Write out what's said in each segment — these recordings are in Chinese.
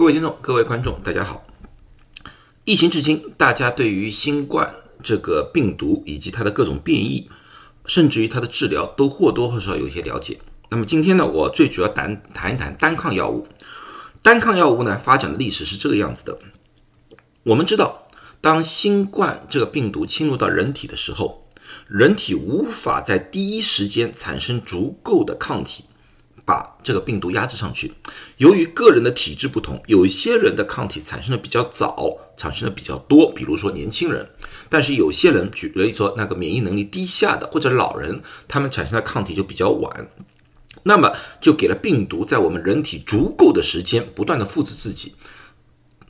各位听众、各位观众，大家好。疫情至今，大家对于新冠这个病毒以及它的各种变异，甚至于它的治疗，都或多或少有一些了解。那么今天呢，我最主要谈谈一谈单抗药物。单抗药物呢，发展的历史是这个样子的。我们知道，当新冠这个病毒侵入到人体的时候，人体无法在第一时间产生足够的抗体。把这个病毒压制上去。由于个人的体质不同，有一些人的抗体产生的比较早，产生的比较多，比如说年轻人；但是有些人，举例说那个免疫能力低下的或者老人，他们产生的抗体就比较晚。那么就给了病毒在我们人体足够的时间，不断的复制自己，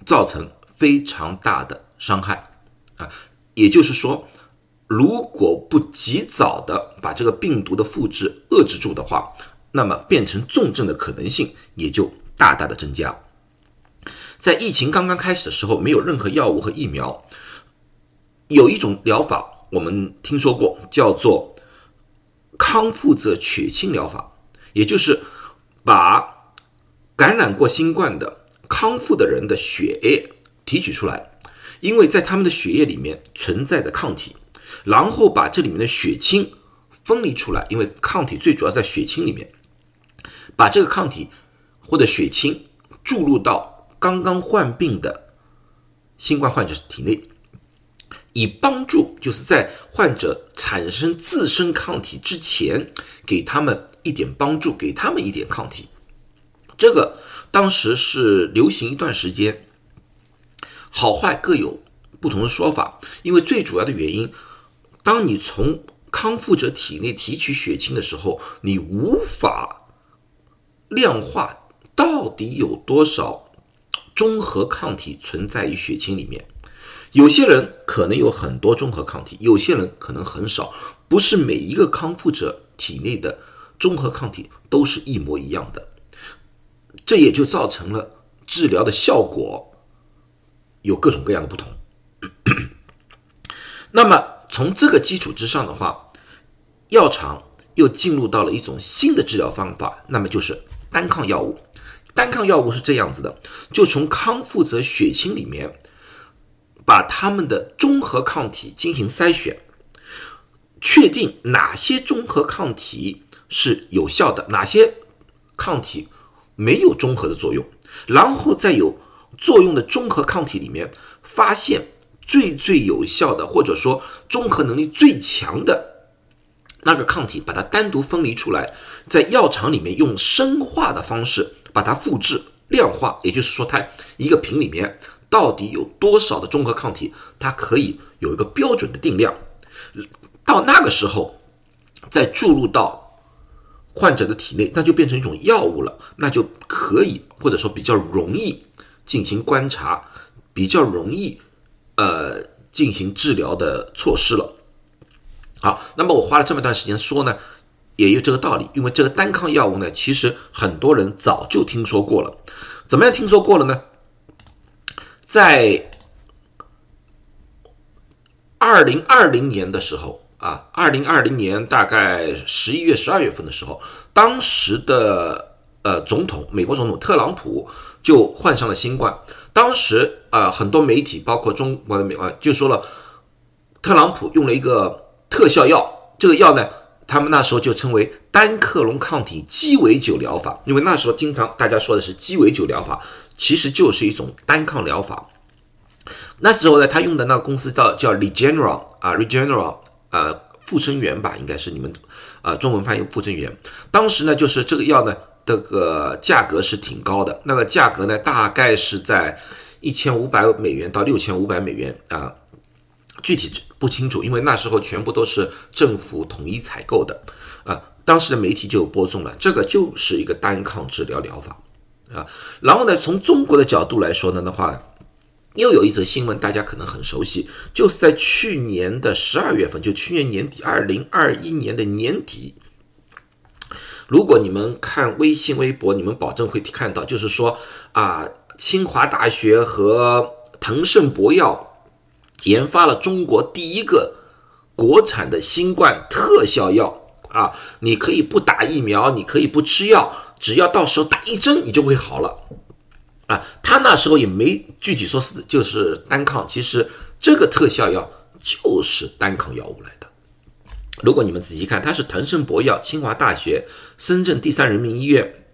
造成非常大的伤害啊。也就是说，如果不及早的把这个病毒的复制遏制住的话，那么变成重症的可能性也就大大的增加。在疫情刚刚开始的时候，没有任何药物和疫苗，有一种疗法我们听说过，叫做康复者血清疗法，也就是把感染过新冠的康复的人的血液提取出来，因为在他们的血液里面存在着抗体，然后把这里面的血清分离出来，因为抗体最主要在血清里面。把这个抗体或者血清注入到刚刚患病的新冠患者体内，以帮助就是在患者产生自身抗体之前，给他们一点帮助，给他们一点抗体。这个当时是流行一段时间，好坏各有不同的说法。因为最主要的原因，当你从康复者体内提取血清的时候，你无法。量化到底有多少中和抗体存在于血清里面？有些人可能有很多中和抗体，有些人可能很少。不是每一个康复者体内的中和抗体都是一模一样的，这也就造成了治疗的效果有各种各样的不同。那么从这个基础之上的话，药厂又进入到了一种新的治疗方法，那么就是。单抗药物，单抗药物是这样子的，就从康复者血清里面把他们的中和抗体进行筛选，确定哪些中和抗体是有效的，哪些抗体没有中和的作用，然后再有作用的中和抗体里面发现最最有效的，或者说综合能力最强的。那个抗体把它单独分离出来，在药厂里面用生化的方式把它复制量化，也就是说，它一个瓶里面到底有多少的中和抗体，它可以有一个标准的定量。到那个时候，再注入到患者的体内，那就变成一种药物了，那就可以或者说比较容易进行观察，比较容易呃进行治疗的措施了。好，那么我花了这么一段时间说呢，也有这个道理，因为这个单抗药物呢，其实很多人早就听说过了。怎么样听说过了呢？在二零二零年的时候啊，二零二零年大概十一月、十二月份的时候，当时的呃总统，美国总统特朗普就患上了新冠。当时啊，很多媒体，包括中国的媒啊，就说了，特朗普用了一个。特效药，这个药呢，他们那时候就称为单克隆抗体鸡尾酒疗法，因为那时候经常大家说的是鸡尾酒疗法，其实就是一种单抗疗法。那时候呢，他用的那个公司叫叫 Regeneron 啊，Regeneron 呃，复生源吧，应该是你们啊中文翻译复生源。当时呢，就是这个药呢，这个价格是挺高的，那个价格呢，大概是在一千五百美元到六千五百美元啊。具体不清楚，因为那时候全部都是政府统一采购的，啊，当时的媒体就播送了，这个就是一个单抗治疗疗法，啊，然后呢，从中国的角度来说呢的话，又有一则新闻大家可能很熟悉，就是在去年的十二月份，就去年年底，二零二一年的年底，如果你们看微信、微博，你们保证会看到，就是说啊，清华大学和腾盛博药。研发了中国第一个国产的新冠特效药啊！你可以不打疫苗，你可以不吃药，只要到时候打一针，你就会好了。啊，他那时候也没具体说是就是单抗，其实这个特效药就是单抗药物来的。如果你们仔细看，它是腾盛博药、清华大学、深圳第三人民医院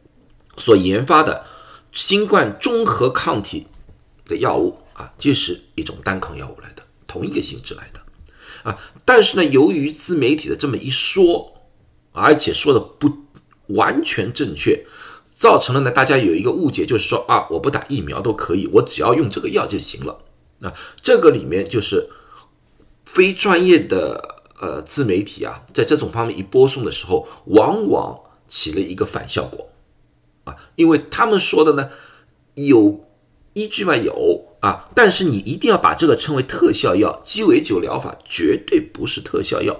所研发的新冠综合抗体的药物啊，就是一种单抗药物来的，同一个性质来的啊。但是呢，由于自媒体的这么一说，而且说的不完全正确，造成了呢大家有一个误解，就是说啊，我不打疫苗都可以，我只要用这个药就行了啊。这个里面就是非专业的。呃，自媒体啊，在这种方面一播送的时候，往往起了一个反效果啊，因为他们说的呢有依据吗？有啊，但是你一定要把这个称为特效药，鸡尾酒疗法绝对不是特效药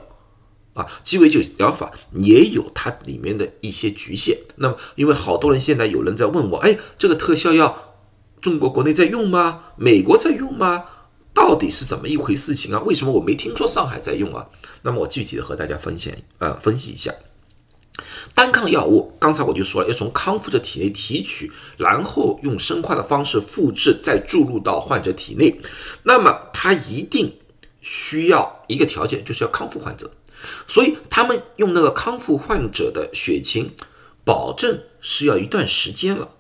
啊，鸡尾酒疗法也有它里面的一些局限。那么，因为好多人现在有人在问我，哎，这个特效药中国国内在用吗？美国在用吗？到底是怎么一回事情啊？为什么我没听说上海在用啊？那么我具体的和大家分享，呃，分析一下单抗药物。刚才我就说了，要从康复者体内提取，然后用生化的方式复制，再注入到患者体内。那么它一定需要一个条件，就是要康复患者。所以他们用那个康复患者的血清，保证是要一段时间了。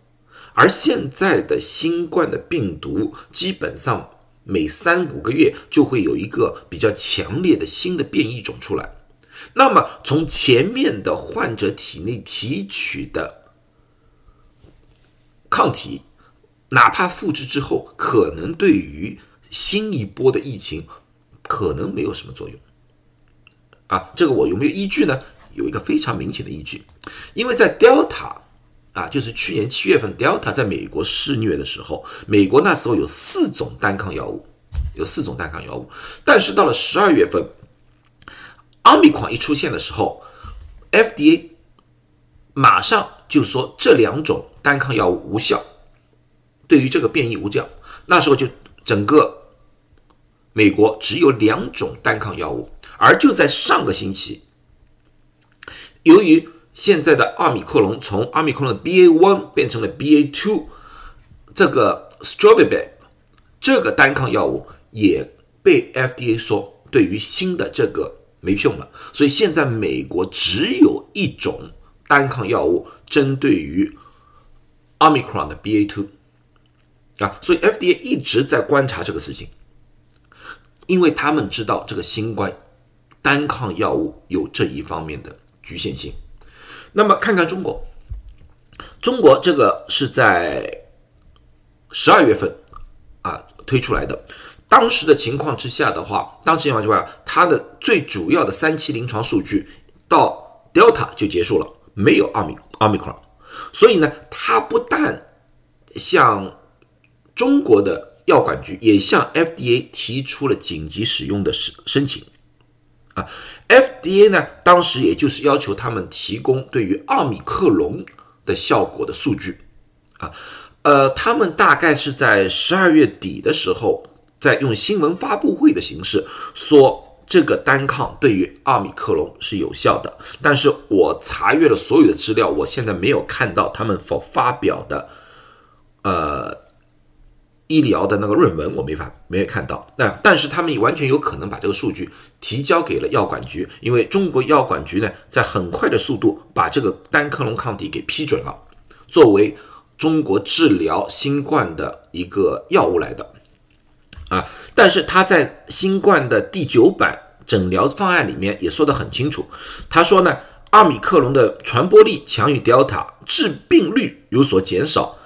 而现在的新冠的病毒基本上。每三五个月就会有一个比较强烈的新的变异种出来，那么从前面的患者体内提取的抗体，哪怕复制之后，可能对于新一波的疫情可能没有什么作用。啊，这个我有没有依据呢？有一个非常明显的依据，因为在 Delta。啊，就是去年七月份，Delta 在美国肆虐的时候，美国那时候有四种单抗药物，有四种单抗药物。但是到了十二月份，奥密克戎一出现的时候，FDA 马上就说这两种单抗药物无效，对于这个变异无效。那时候就整个美国只有两种单抗药物，而就在上个星期，由于现在的奥密克戎从奥密克戎的 BA one 变成了 BA two，这个 Strovibet 这个单抗药物也被 FDA 说对于新的这个没用了，所以现在美国只有一种单抗药物针对于奥密克戎的 BA two 啊，所以 FDA 一直在观察这个事情，因为他们知道这个新冠单抗药物有这一方面的局限性。那么看看中国，中国这个是在十二月份啊推出来的。当时的情况之下的话，当时情况之下，它的最主要的三期临床数据到 Delta 就结束了，没有奥密奥密克戎。所以呢，它不但向中国的药管局，也向 FDA 提出了紧急使用的申申请。啊，FDA 呢，当时也就是要求他们提供对于奥密克戎的效果的数据，啊，呃，他们大概是在十二月底的时候，在用新闻发布会的形式说这个单抗对于奥密克戎是有效的，但是我查阅了所有的资料，我现在没有看到他们所发表的，呃。医疗的那个论文我没法没有看到，那但是他们完全有可能把这个数据提交给了药管局，因为中国药管局呢在很快的速度把这个单克隆抗体给批准了，作为中国治疗新冠的一个药物来的，啊，但是他在新冠的第九版诊疗方案里面也说得很清楚，他说呢，阿米克隆的传播力强于 Delta，致病率有所减少，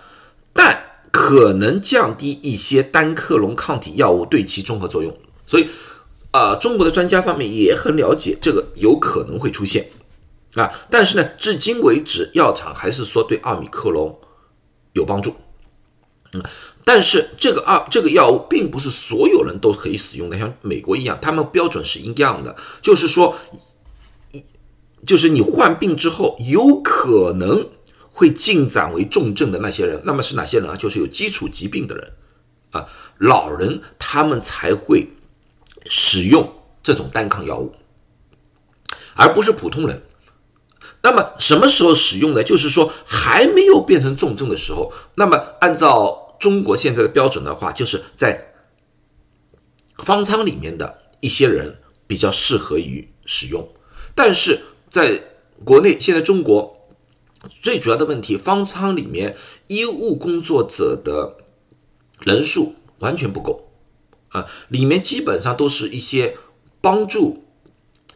但可能降低一些单克隆抗体药物对其综合作用，所以，啊，中国的专家方面也很了解这个有可能会出现，啊，但是呢，至今为止，药厂还是说对奥密克戎有帮助，嗯，但是这个二这个药物并不是所有人都可以使用的，像美国一样，他们标准是一样的，就是说，一就是你患病之后有可能。会进展为重症的那些人，那么是哪些人啊？就是有基础疾病的人，啊，老人他们才会使用这种单抗药物，而不是普通人。那么什么时候使用呢？就是说还没有变成重症的时候。那么按照中国现在的标准的话，就是在方舱里面的一些人比较适合于使用。但是在国内，现在中国最主要的问题，方舱里面医务工作者的人数完全不够啊，里面基本上都是一些帮助。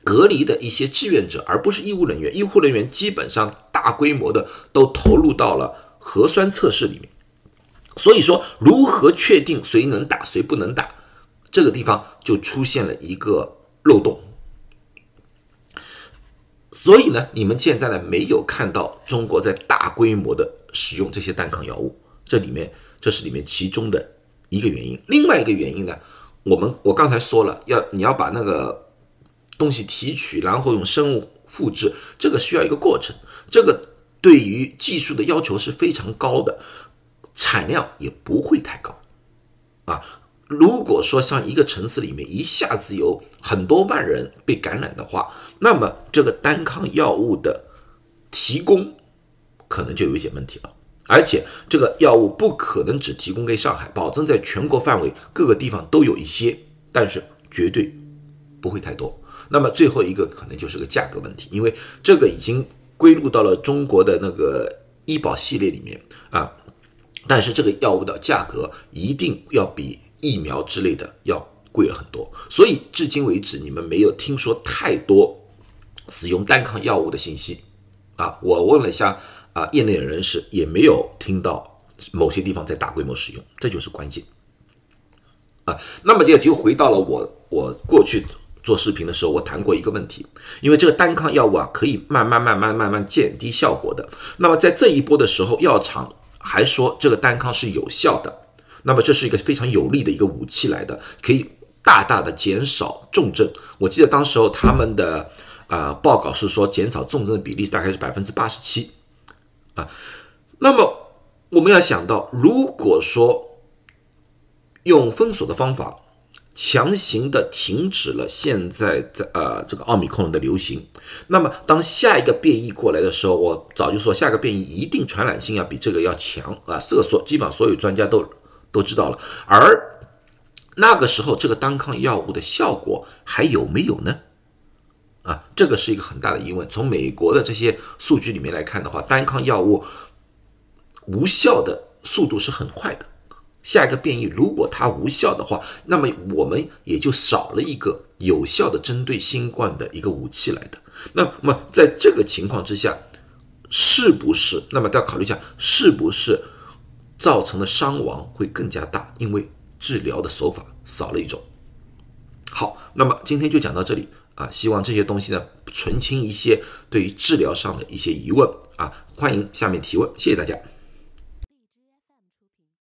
隔离的一些志愿者，而不是医务人员。医护人员基本上大规模的都投入到了核酸测试里面。所以说，如何确定谁能打，谁不能打，这个地方就出现了一个漏洞。所以呢，你们现在呢没有看到中国在大规模的使用这些单抗药物，这里面这是里面其中的一个原因。另外一个原因呢，我们我刚才说了，要你要把那个。东西提取，然后用生物复制，这个需要一个过程，这个对于技术的要求是非常高的，产量也不会太高，啊，如果说像一个城市里面一下子有很多万人被感染的话，那么这个单抗药物的提供可能就有一些问题了，而且这个药物不可能只提供给上海，保证在全国范围各个地方都有一些，但是绝对不会太多。那么最后一个可能就是个价格问题，因为这个已经归入到了中国的那个医保系列里面。啊，但是这个药物的价格一定要比疫苗之类的要贵了很多，所以至今为止你们没有听说太多使用单抗药物的信息啊。我问了一下啊，业内人士也没有听到某些地方在大规模使用，这就是关键啊。那么也就回到了我我过去。做视频的时候，我谈过一个问题，因为这个单抗药物啊，可以慢慢、慢慢、慢慢降低效果的。那么在这一波的时候，药厂还说这个单抗是有效的，那么这是一个非常有力的一个武器来的，可以大大的减少重症。我记得当时候他们的啊报告是说，减少重症的比例大概是百分之八十七啊。那么我们要想到，如果说用封锁的方法。强行的停止了现在在呃这个奥密克戎的流行，那么当下一个变异过来的时候，我早就说下个变异一定传染性要比这个要强啊，这个所基本上所有专家都都知道了。而那个时候这个单抗药物的效果还有没有呢？啊，这个是一个很大的疑问。从美国的这些数据里面来看的话，单抗药物无效的速度是很快的。下一个变异，如果它无效的话，那么我们也就少了一个有效的针对新冠的一个武器来的。那么在这个情况之下，是不是？那么要考虑一下，是不是造成的伤亡会更加大？因为治疗的手法少了一种。好，那么今天就讲到这里啊，希望这些东西呢澄清一些对于治疗上的一些疑问啊，欢迎下面提问，谢谢大家。